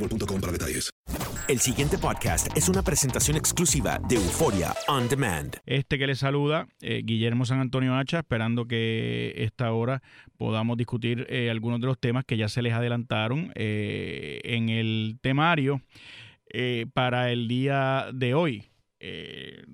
boostmobile.com para detalles. El siguiente podcast es una presentación exclusiva de Euforia On Demand. Este que le saluda, eh, Guillermo San Antonio Hacha, esperando que esta hora podamos discutir eh, algunos de los temas que ya se les adelantaron eh, en el temario eh, para el día de hoy. Eh,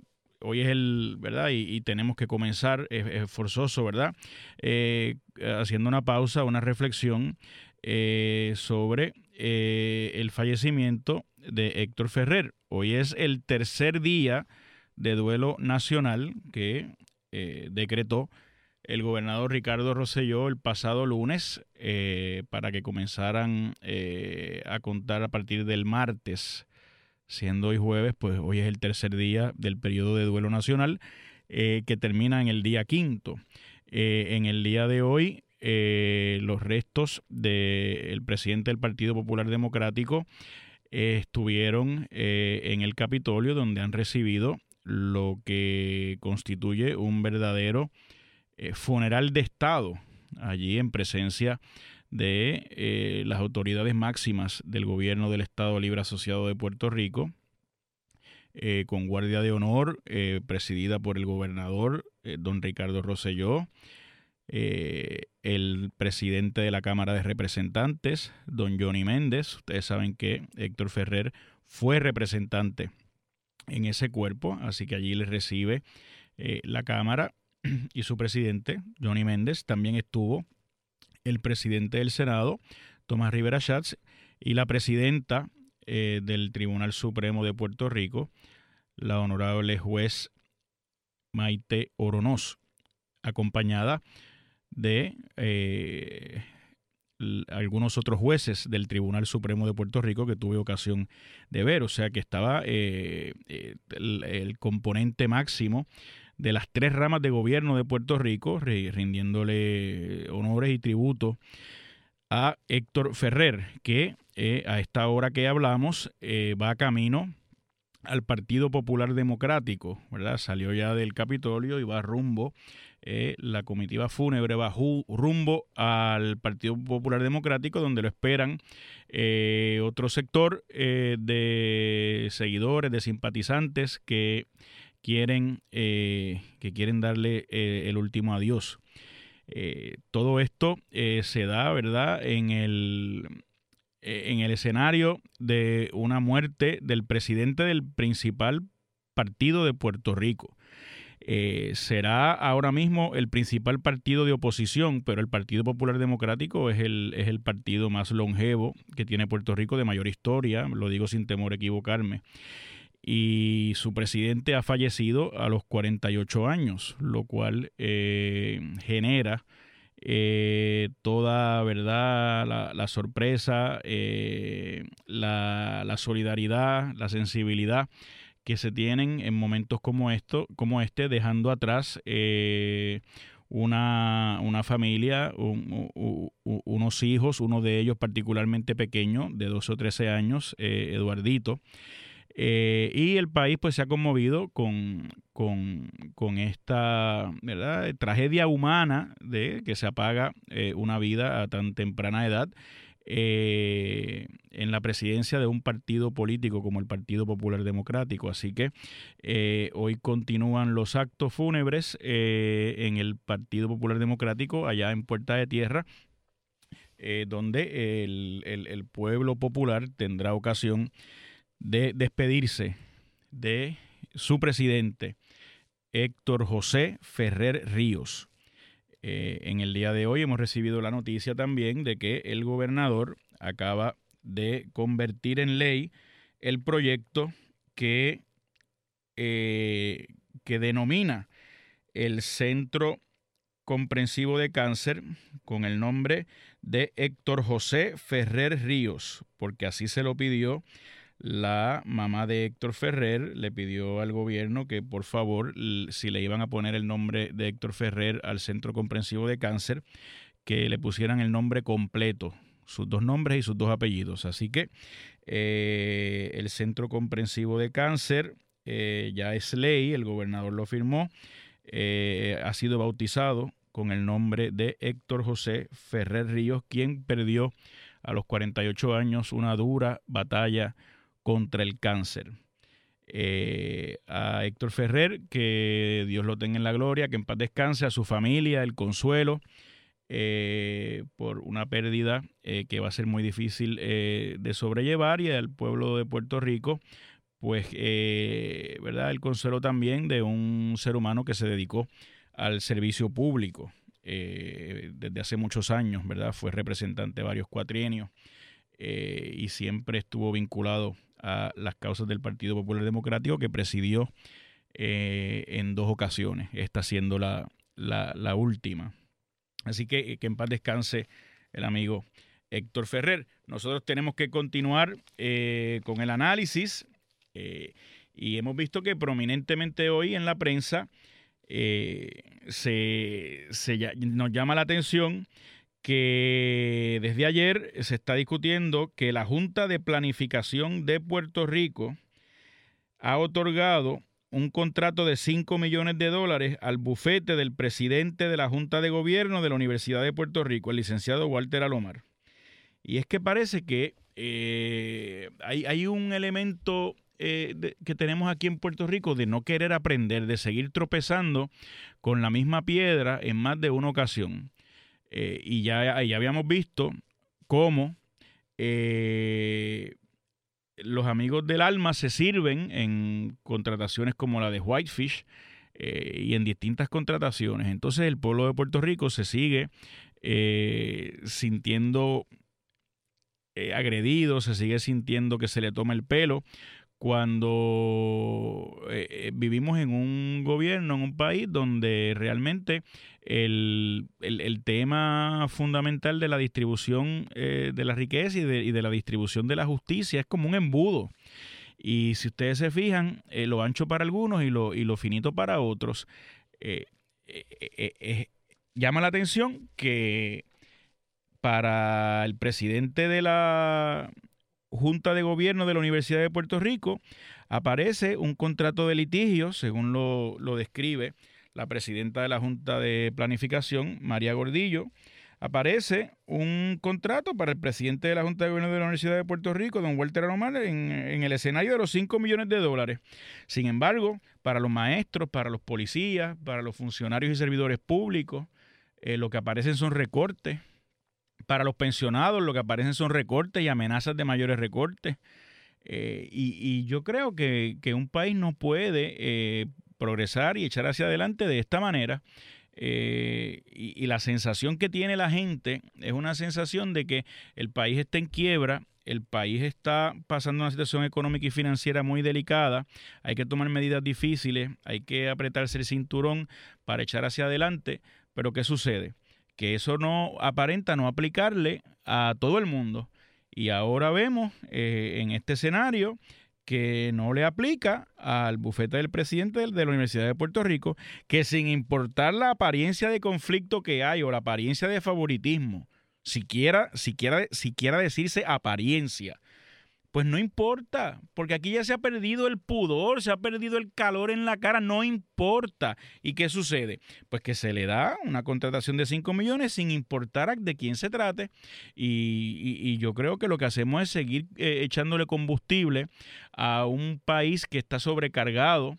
hoy es el, ¿verdad? Y, y tenemos que comenzar, es, es forzoso, ¿verdad? Eh, haciendo una pausa, una reflexión eh, sobre eh, el fallecimiento de Héctor Ferrer. Hoy es el tercer día de duelo nacional que eh, decretó el gobernador Ricardo Rosselló el pasado lunes eh, para que comenzaran a contar a partir del martes, siendo hoy jueves, pues hoy es el tercer día del periodo de duelo nacional que termina en el día quinto. En el día de hoy, eh, los restos del presidente del Partido Popular Democrático eh, estuvieron eh, en el Capitolio, donde han recibido lo que constituye un verdadero funeral de Estado, allí en presencia de las autoridades máximas del gobierno del Estado Libre Asociado de Puerto Rico, con guardia de honor presidida por el gobernador don Ricardo Rosselló, el presidente de la Cámara de Representantes, don Johnny Méndez. Ustedes saben que Héctor Ferrer fue representante en ese cuerpo, así que allí le recibe eh, la Cámara y su presidente, Johnny Méndez. También estuvo el presidente del Senado, Tomás Rivera Schatz, y la presidenta eh, del Tribunal Supremo de Puerto Rico, la honorable juez Maite Oronoz, acompañada de eh, algunos otros jueces del Tribunal Supremo de Puerto Rico que tuve ocasión de ver. O sea que estaba eh, eh, el, componente máximo de las tres ramas de gobierno de Puerto Rico, ri- rindiéndole honores y tributo a Héctor Ferrer, que a esta hora que hablamos va camino al Partido Popular Democrático, ¿verdad? Salió ya del Capitolio y va rumbo, eh, la comitiva fúnebre va rumbo al Partido Popular Democrático, donde lo esperan eh, otro sector eh, de seguidores, de simpatizantes que quieren, que quieren darle el último adiós. Todo esto se da, ¿verdad?, en el, en el escenario de una muerte del presidente del principal partido de Puerto Rico. Eh, será ahora mismo el principal partido de oposición, pero el Partido Popular Democrático es el, es el partido más longevo que tiene Puerto Rico, de mayor historia, lo digo sin temor a equivocarme. Y su presidente ha fallecido a los 48 años, lo cual eh, genera eh, toda verdad, la, sorpresa, la, la solidaridad, la sensibilidad que se tienen en momentos como esto, como este, dejando atrás eh, una, familia, unos hijos, uno de ellos particularmente pequeño, de 12 o 13 años, eh, Eduardito. Eh, y el país pues se ha conmovido con, con, esta ¿verdad? tragedia humana de que se apaga una vida a tan temprana edad eh, en la presidencia de un partido político como el Partido Popular Democrático. Así que eh, hoy continúan los actos fúnebres eh, en el Partido Popular Democrático, allá en Puerta de Tierra, donde el, el, pueblo popular tendrá ocasión de despedirse de su presidente, Héctor José Ferrer Ríos. Eh, en el día de hoy hemos recibido la noticia también de que el gobernador acaba de convertir en ley el proyecto que, eh, que denomina el Centro Comprensivo de Cáncer con el nombre de Héctor José Ferrer Ríos, porque así se lo pidió la mamá de Héctor Ferrer le pidió al gobierno que por favor, si le iban a poner el nombre de Héctor Ferrer al Centro Comprensivo de Cáncer, que le pusieran el nombre completo, sus dos nombres y sus dos apellidos. Así que eh, el Centro Comprensivo de Cáncer eh, ya es ley, el gobernador lo firmó, eh, ha sido bautizado con el nombre de Héctor José Ferrer Ríos, quien perdió a los 48 años una dura batalla contra el cáncer. Eh, a Héctor Ferrer, que Dios lo tenga en la gloria, que en paz descanse, a su familia, el consuelo eh, por una pérdida eh, que va a ser muy difícil de sobrellevar y al pueblo de Puerto Rico, pues, ¿verdad? El consuelo también de un ser humano que se dedicó al servicio público desde hace muchos años, ¿verdad? Fue representante de varios cuatrienios y siempre estuvo vinculado a las causas del Partido Popular Democrático que presidió eh, en dos ocasiones, esta siendo la, la, última. Así que que en paz descanse el amigo Héctor Ferrer. Nosotros tenemos que continuar eh, con el análisis eh, y hemos visto que prominentemente hoy en la prensa se, se, nos llama la atención que desde ayer se está discutiendo que la Junta de Planificación de Puerto Rico ha otorgado un contrato de 5 millones de dólares al bufete del presidente de la Junta de Gobierno de la Universidad de Puerto Rico, el licenciado Walter Alomar. Y es que parece que eh, hay, un elemento eh, que tenemos aquí en Puerto Rico de no querer aprender, de seguir tropezando con la misma piedra en más de una ocasión. Eh, y ya, ya, habíamos visto cómo eh, los amigos del alma se sirven en contrataciones como la de Whitefish eh, y en distintas contrataciones. Entonces el pueblo de Puerto Rico se sigue sintiendo agredido, se sigue sintiendo que se le toma el pelo cuando vivimos en un gobierno, en un país donde realmente el, tema fundamental de la distribución eh, de la riqueza y de, la distribución de la justicia es como un embudo. Y si ustedes se fijan, eh, lo ancho para algunos y lo, y lo finito para otros, eh, llama la atención que para el presidente de la Junta de Gobierno de la Universidad de Puerto Rico aparece un contrato de litigio, según lo, lo describe la presidenta de la Junta de Planificación, María Gordillo, aparece un contrato para el presidente de la Junta de Gobierno de la Universidad de Puerto Rico, don Walter Aromar, en, el escenario de los 5 millones de dólares. Sin embargo, para los maestros, para los policías, para los funcionarios y servidores públicos, eh, lo que aparecen son recortes. Para los pensionados, lo que aparecen son recortes y amenazas de mayores recortes. Eh, y, yo creo que, un país no puede eh, progresar y echar hacia adelante de esta manera. Eh, y, la sensación que tiene la gente es una sensación de que el país está en quiebra, el país está pasando una situación económica y financiera muy delicada, hay que tomar medidas difíciles, hay que apretarse el cinturón para echar hacia adelante, pero ¿qué sucede? Que eso no aparenta no aplicarle a todo el mundo. Y ahora vemos eh, en este escenario que no le aplica al bufete del presidente de la Universidad de Puerto Rico, que sin importar la apariencia de conflicto que hay o la apariencia de favoritismo, siquiera, siquiera, siquiera decirse apariencia, pues no importa, porque aquí ya se ha perdido el pudor, se ha perdido el calor en la cara, no importa. ¿Y qué sucede? Pues que se le da una contratación de 5 millones sin importar de quién se trate. Y, yo creo que lo que hacemos es seguir eh, echándole combustible a un país que está sobrecargado.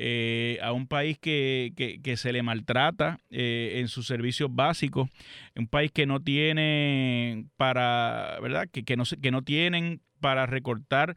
Eh, a un país que, que, se le maltrata eh, en sus servicios básicos, un país que no tiene para, ¿verdad? Que, que, no, que no tienen para recortar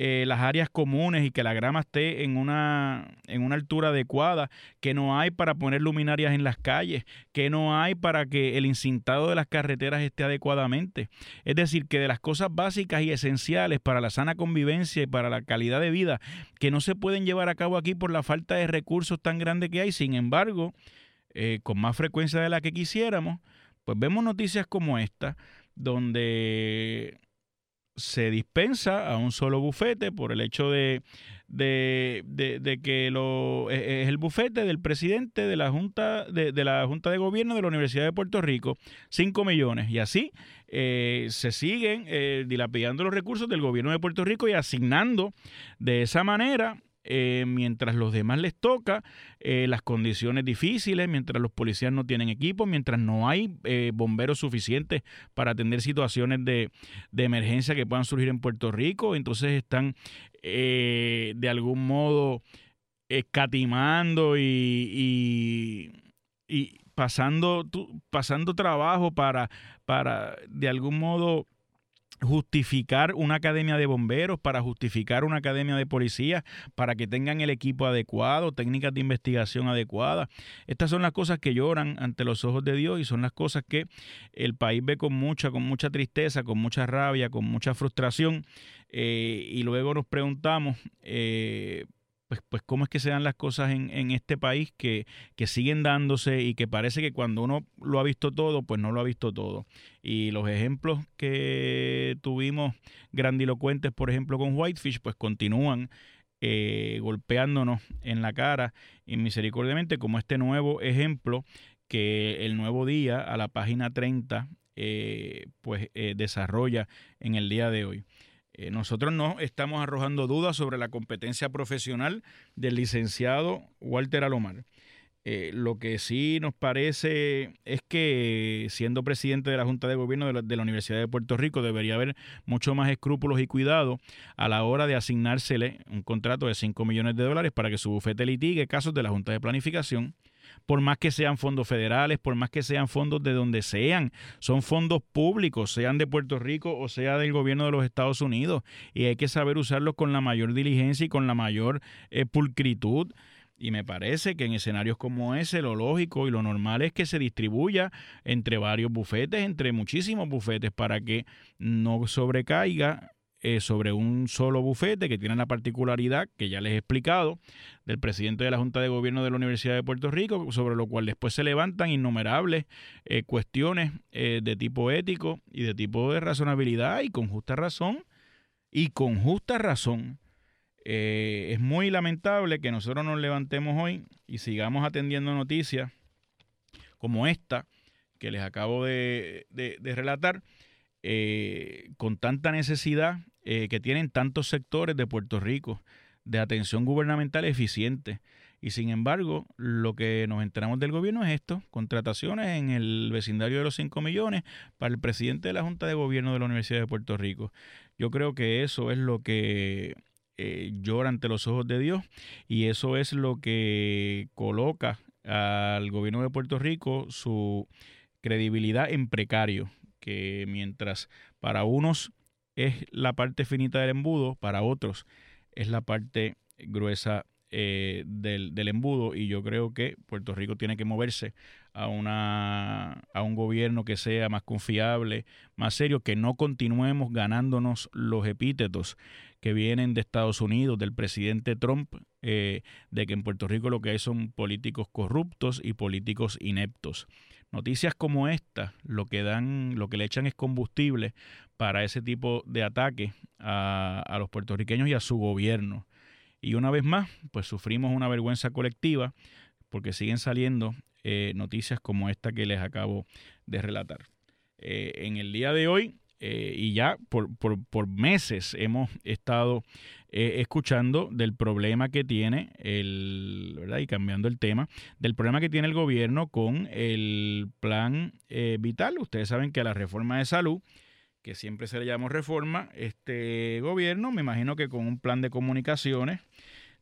eh, las áreas comunes y que la grama esté en una, en una altura adecuada, que no hay para poner luminarias en las calles, que no hay para que el incintado de las carreteras esté adecuadamente. Es decir, que de las cosas básicas y esenciales para la sana convivencia y para la calidad de vida, que no se pueden llevar a cabo aquí por la falta de recursos tan grande que hay, sin embargo, eh, con más frecuencia de la que quisiéramos, pues vemos noticias como esta, donde se dispensa a un solo bufete por el hecho de, de, que lo, e, e, es el bufete del presidente de la Junta de, la Junta de Gobierno de la Universidad de Puerto Rico, 5 millones. Y así eh, se siguen eh, dilapidando los recursos del gobierno de Puerto Rico y asignando de esa manera eh, mientras los demás les toca eh, las condiciones difíciles, mientras los policías no tienen equipo, mientras no hay eh, bomberos suficientes para atender situaciones de, emergencia que puedan surgir en Puerto Rico, entonces están de algún modo escatimando y, y, pasando, pasando trabajo para, para de algún modo justificar una academia de bomberos, para justificar una academia de policías, para que tengan el equipo adecuado, técnicas de investigación adecuadas. Estas son las cosas que lloran ante los ojos de Dios y son las cosas que el país ve con mucha, con mucha tristeza, con mucha rabia, con mucha frustración. Eh, y luego nos preguntamos, eh, pues, pues cómo es que se dan las cosas en, en este país que, que, siguen dándose y que parece que cuando uno lo ha visto todo, pues no lo ha visto todo. Y los ejemplos que tuvimos grandilocuentes, por ejemplo, con Whitefish, pues continúan eh, golpeándonos en la cara misericordiamente, como este nuevo ejemplo que el nuevo día a la página 30 eh, pues eh, desarrolla en el día de hoy. Eh, nosotros no estamos arrojando dudas sobre la competencia profesional del licenciado Walter Alomar. Eh, lo que sí nos parece es que siendo presidente de la Junta de Gobierno de la, Universidad de Puerto Rico debería haber mucho más escrúpulos y cuidado a la hora de asignársele un contrato de 5 millones de dólares para que su bufete litigue casos de la Junta de Planificación por más que sean fondos federales, por más que sean fondos de donde sean, son fondos públicos, sean de Puerto Rico o sea del gobierno de los Estados Unidos, y hay que saber usarlos con la mayor diligencia y con la mayor eh, pulcritud. Y me parece que en escenarios como ese lo lógico y lo normal es que se distribuya entre varios bufetes, entre muchísimos bufetes, para que no sobrecaiga eh, sobre un solo bufete que tiene la particularidad que ya les he explicado del presidente de la Junta de Gobierno de la Universidad de Puerto Rico, sobre lo cual después se levantan innumerables eh, cuestiones eh, de tipo ético y de tipo de razonabilidad y con justa razón. Y con justa razón. es muy lamentable que nosotros nos levantemos hoy y sigamos atendiendo noticias como esta que les acabo de relatar eh, con tanta necesidad eh, que tienen tantos sectores de Puerto Rico de atención gubernamental eficiente. Y sin embargo, lo que nos enteramos del gobierno es esto, contrataciones en el vecindario de los 5 millones para el presidente de la Junta de Gobierno de la Universidad de Puerto Rico. Yo creo que eso es lo que eh, llora ante los ojos de Dios y eso es lo que coloca al gobierno de Puerto Rico su credibilidad en precario que mientras para unos es la parte finita del embudo, para otros es la parte gruesa eh, del, del, embudo y yo creo que Puerto Rico tiene que moverse a, una, a un gobierno que sea más confiable, más serio, que no continuemos ganándonos los epítetos que vienen de Estados Unidos, del presidente Trump, eh, de que en Puerto Rico lo que hay son políticos corruptos y políticos ineptos. Noticias como esta lo que dan, lo que le echan es combustible para ese tipo de ataque a, los puertorriqueños y a su gobierno. Y una vez más, pues sufrimos una vergüenza colectiva porque siguen saliendo eh, noticias como esta que les acabo de relatar. Eh, en el día de hoy, eh, y ya por, por, meses hemos estado escuchando del problema que tiene el, ¿verdad? Y cambiando el tema, del problema que tiene el gobierno con el plan vital. Ustedes saben que la reforma de salud, que siempre se le llama reforma, este gobierno, me imagino que con un plan de comunicaciones,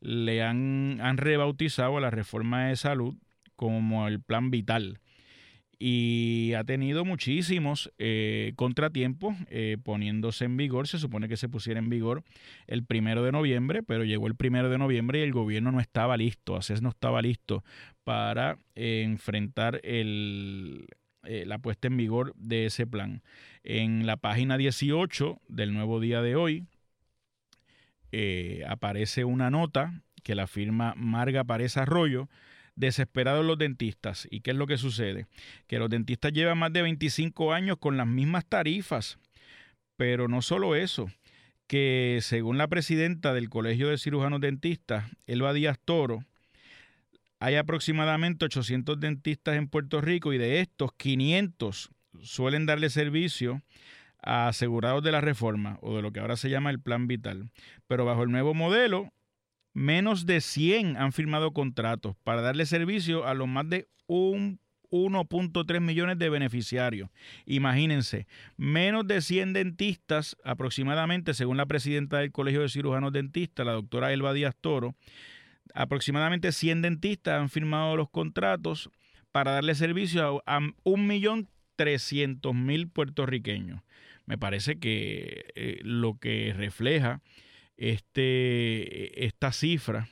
le han, han rebautizado a la reforma de salud como el plan vital y ha tenido muchísimos eh, contratiempos eh, poniéndose en vigor. Se supone que se pusiera en vigor el primero de noviembre, pero llegó el primero de noviembre y el gobierno no estaba listo, ACES no estaba listo para eh, enfrentar la puesta en vigor de ese plan. En la página 18 del nuevo día de hoy aparece una nota que la firma Marga Párez Arroyo desesperados los dentistas. ¿Y qué es lo que sucede? Que los dentistas llevan más de 25 años con las mismas tarifas. Pero no solo eso, que según la presidenta del Colegio de Cirujanos Dentistas, Elba Díaz Toro, hay aproximadamente 800 dentistas en Puerto Rico y de estos 500 suelen darle servicio a asegurados de la reforma o de lo que ahora se llama el plan vital. Pero bajo el nuevo modelo, menos de 100 han firmado contratos para darle servicio a los más de 1.3 millones de beneficiarios. Imagínense, menos de 100 dentistas aproximadamente, según la presidenta del Colegio de Cirujanos Dentistas, la doctora Elba Díaz Toro, aproximadamente 100 dentistas han firmado los contratos para darle servicio a, 1.300.000 puertorriqueños. Me parece que eh, lo que refleja este, esta cifra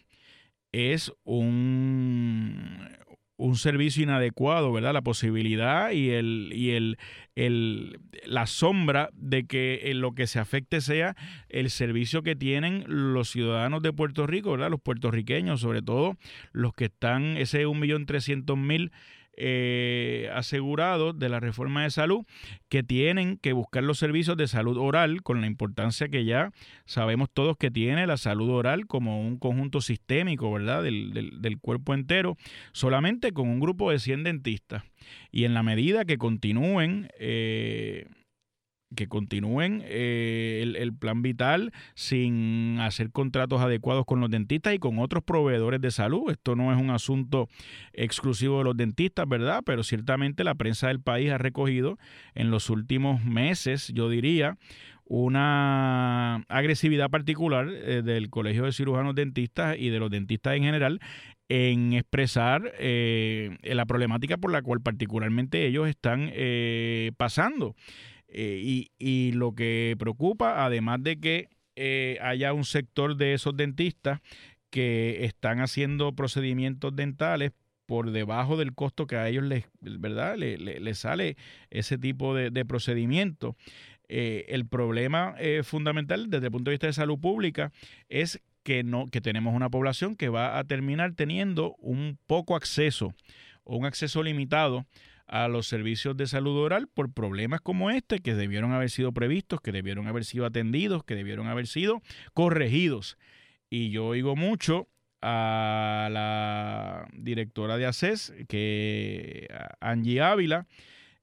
es un, un servicio inadecuado, ¿verdad? La posibilidad y, el, y el, el, la sombra de que lo que se afecte sea el servicio que tienen los ciudadanos de Puerto Rico, ¿verdad? Los puertorriqueños, sobre todo los que están, ese 1.300.000 eh, asegurados de la reforma de salud que tienen que buscar los servicios de salud oral con la importancia que ya sabemos todos que tiene la salud oral como un conjunto sistémico, ¿verdad? Del, del, cuerpo entero, solamente con un grupo de 100 dentistas. Y en la medida que continúen eh, que continúen eh, el, plan vital sin hacer contratos adecuados con los dentistas y con otros proveedores de salud. Esto no es un asunto exclusivo de los dentistas, ¿verdad? Pero ciertamente la prensa del país ha recogido en los últimos meses, yo diría, una agresividad particular eh, del Colegio de Cirujanos Dentistas y de los dentistas en general en expresar eh, la problemática por la cual particularmente ellos están pasando. Eh, y, lo que preocupa, además de que eh, haya un sector de esos dentistas que están haciendo procedimientos dentales por debajo del costo que a ellos les, ¿verdad? Le, sale ese tipo de, procedimiento. Eh, el problema fundamental desde el punto de vista de salud pública es que, no, que tenemos una población que va a terminar teniendo un poco acceso o un acceso limitado a los servicios de salud oral por problemas como este que debieron haber sido previstos, que debieron haber sido atendidos, que debieron haber sido corregidos. Y yo oigo mucho a la directora de ACES, que Angie Ávila,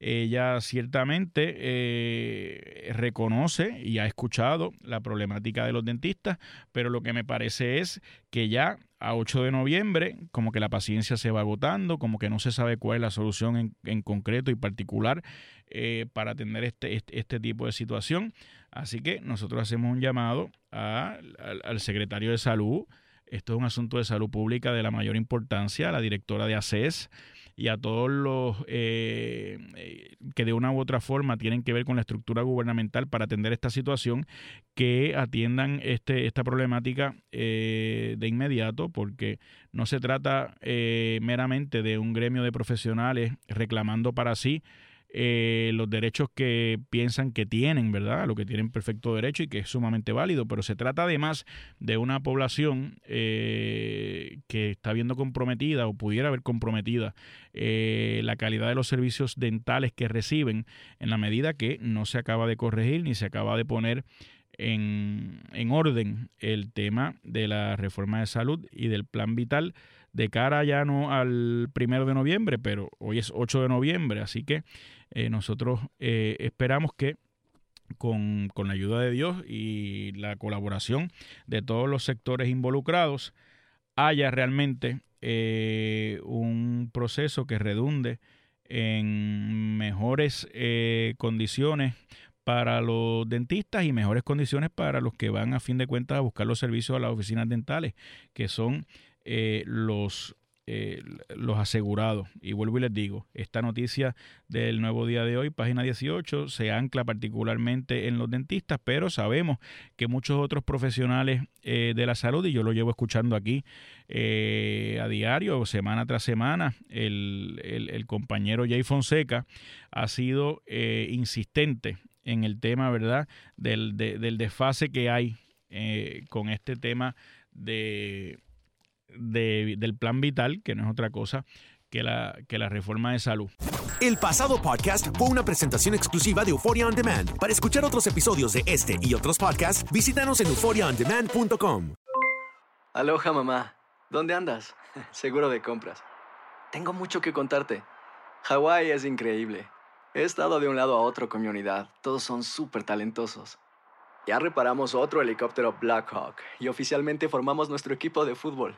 ella ciertamente eh, reconoce y ha escuchado la problemática de los dentistas, pero lo que me parece es que ya a 8 de noviembre, como que la paciencia se va agotando, como que no se sabe cuál es la solución en, concreto y particular eh, para atender este, este, este, tipo de situación. Así que nosotros hacemos un llamado al, al secretario de salud. Esto es un asunto de salud pública de la mayor importancia, a la directora de ACES y a todos los eh, eh, que de una u otra forma tienen que ver con la estructura gubernamental para atender esta situación, que atiendan este, esta problemática de inmediato, porque no se trata meramente de un gremio de profesionales reclamando para sí eh, los derechos que piensan que tienen, ¿verdad? Lo que tienen perfecto derecho y que es sumamente válido, pero se trata además de una población eh, que está viendo comprometida o pudiera haber comprometida eh, la calidad de los servicios dentales que reciben en la medida que no se acaba de corregir ni se acaba de poner en, en orden el tema de la reforma de salud y del plan vital de cara ya no al primero de noviembre, pero hoy es 8 de noviembre, así que eh, nosotros eh, esperamos que con, la ayuda de Dios y la colaboración de todos los sectores involucrados haya realmente eh, un proceso que redunde en mejores condiciones para los dentistas y mejores condiciones para los que van a fin de cuentas a buscar los servicios a las oficinas dentales, que son los, eh, los asegurados. Y vuelvo y les digo, esta noticia del nuevo día de hoy, página 18, se ancla particularmente en los dentistas, pero sabemos que muchos otros profesionales eh, de la salud, y yo lo llevo escuchando aquí a diario, semana tras semana, el, el, compañero Jay Fonseca ha sido insistente en el tema, ¿verdad?, del, del desfase que hay con este tema de del plan vital, que no es otra cosa que la, que la reforma de salud. El pasado podcast fue una presentación exclusiva de Euphoria On Demand. Para escuchar otros episodios de este y otros podcasts, visítanos en euphoriaondemand.com. Aloha mamá, ¿dónde andas? Seguro de compras. Tengo mucho que contarte. Hawái es increíble. He estado de un lado a otro con mi unidad. Todos son súper talentosos. Ya reparamos otro helicóptero Blackhawk y oficialmente formamos nuestro equipo de fútbol.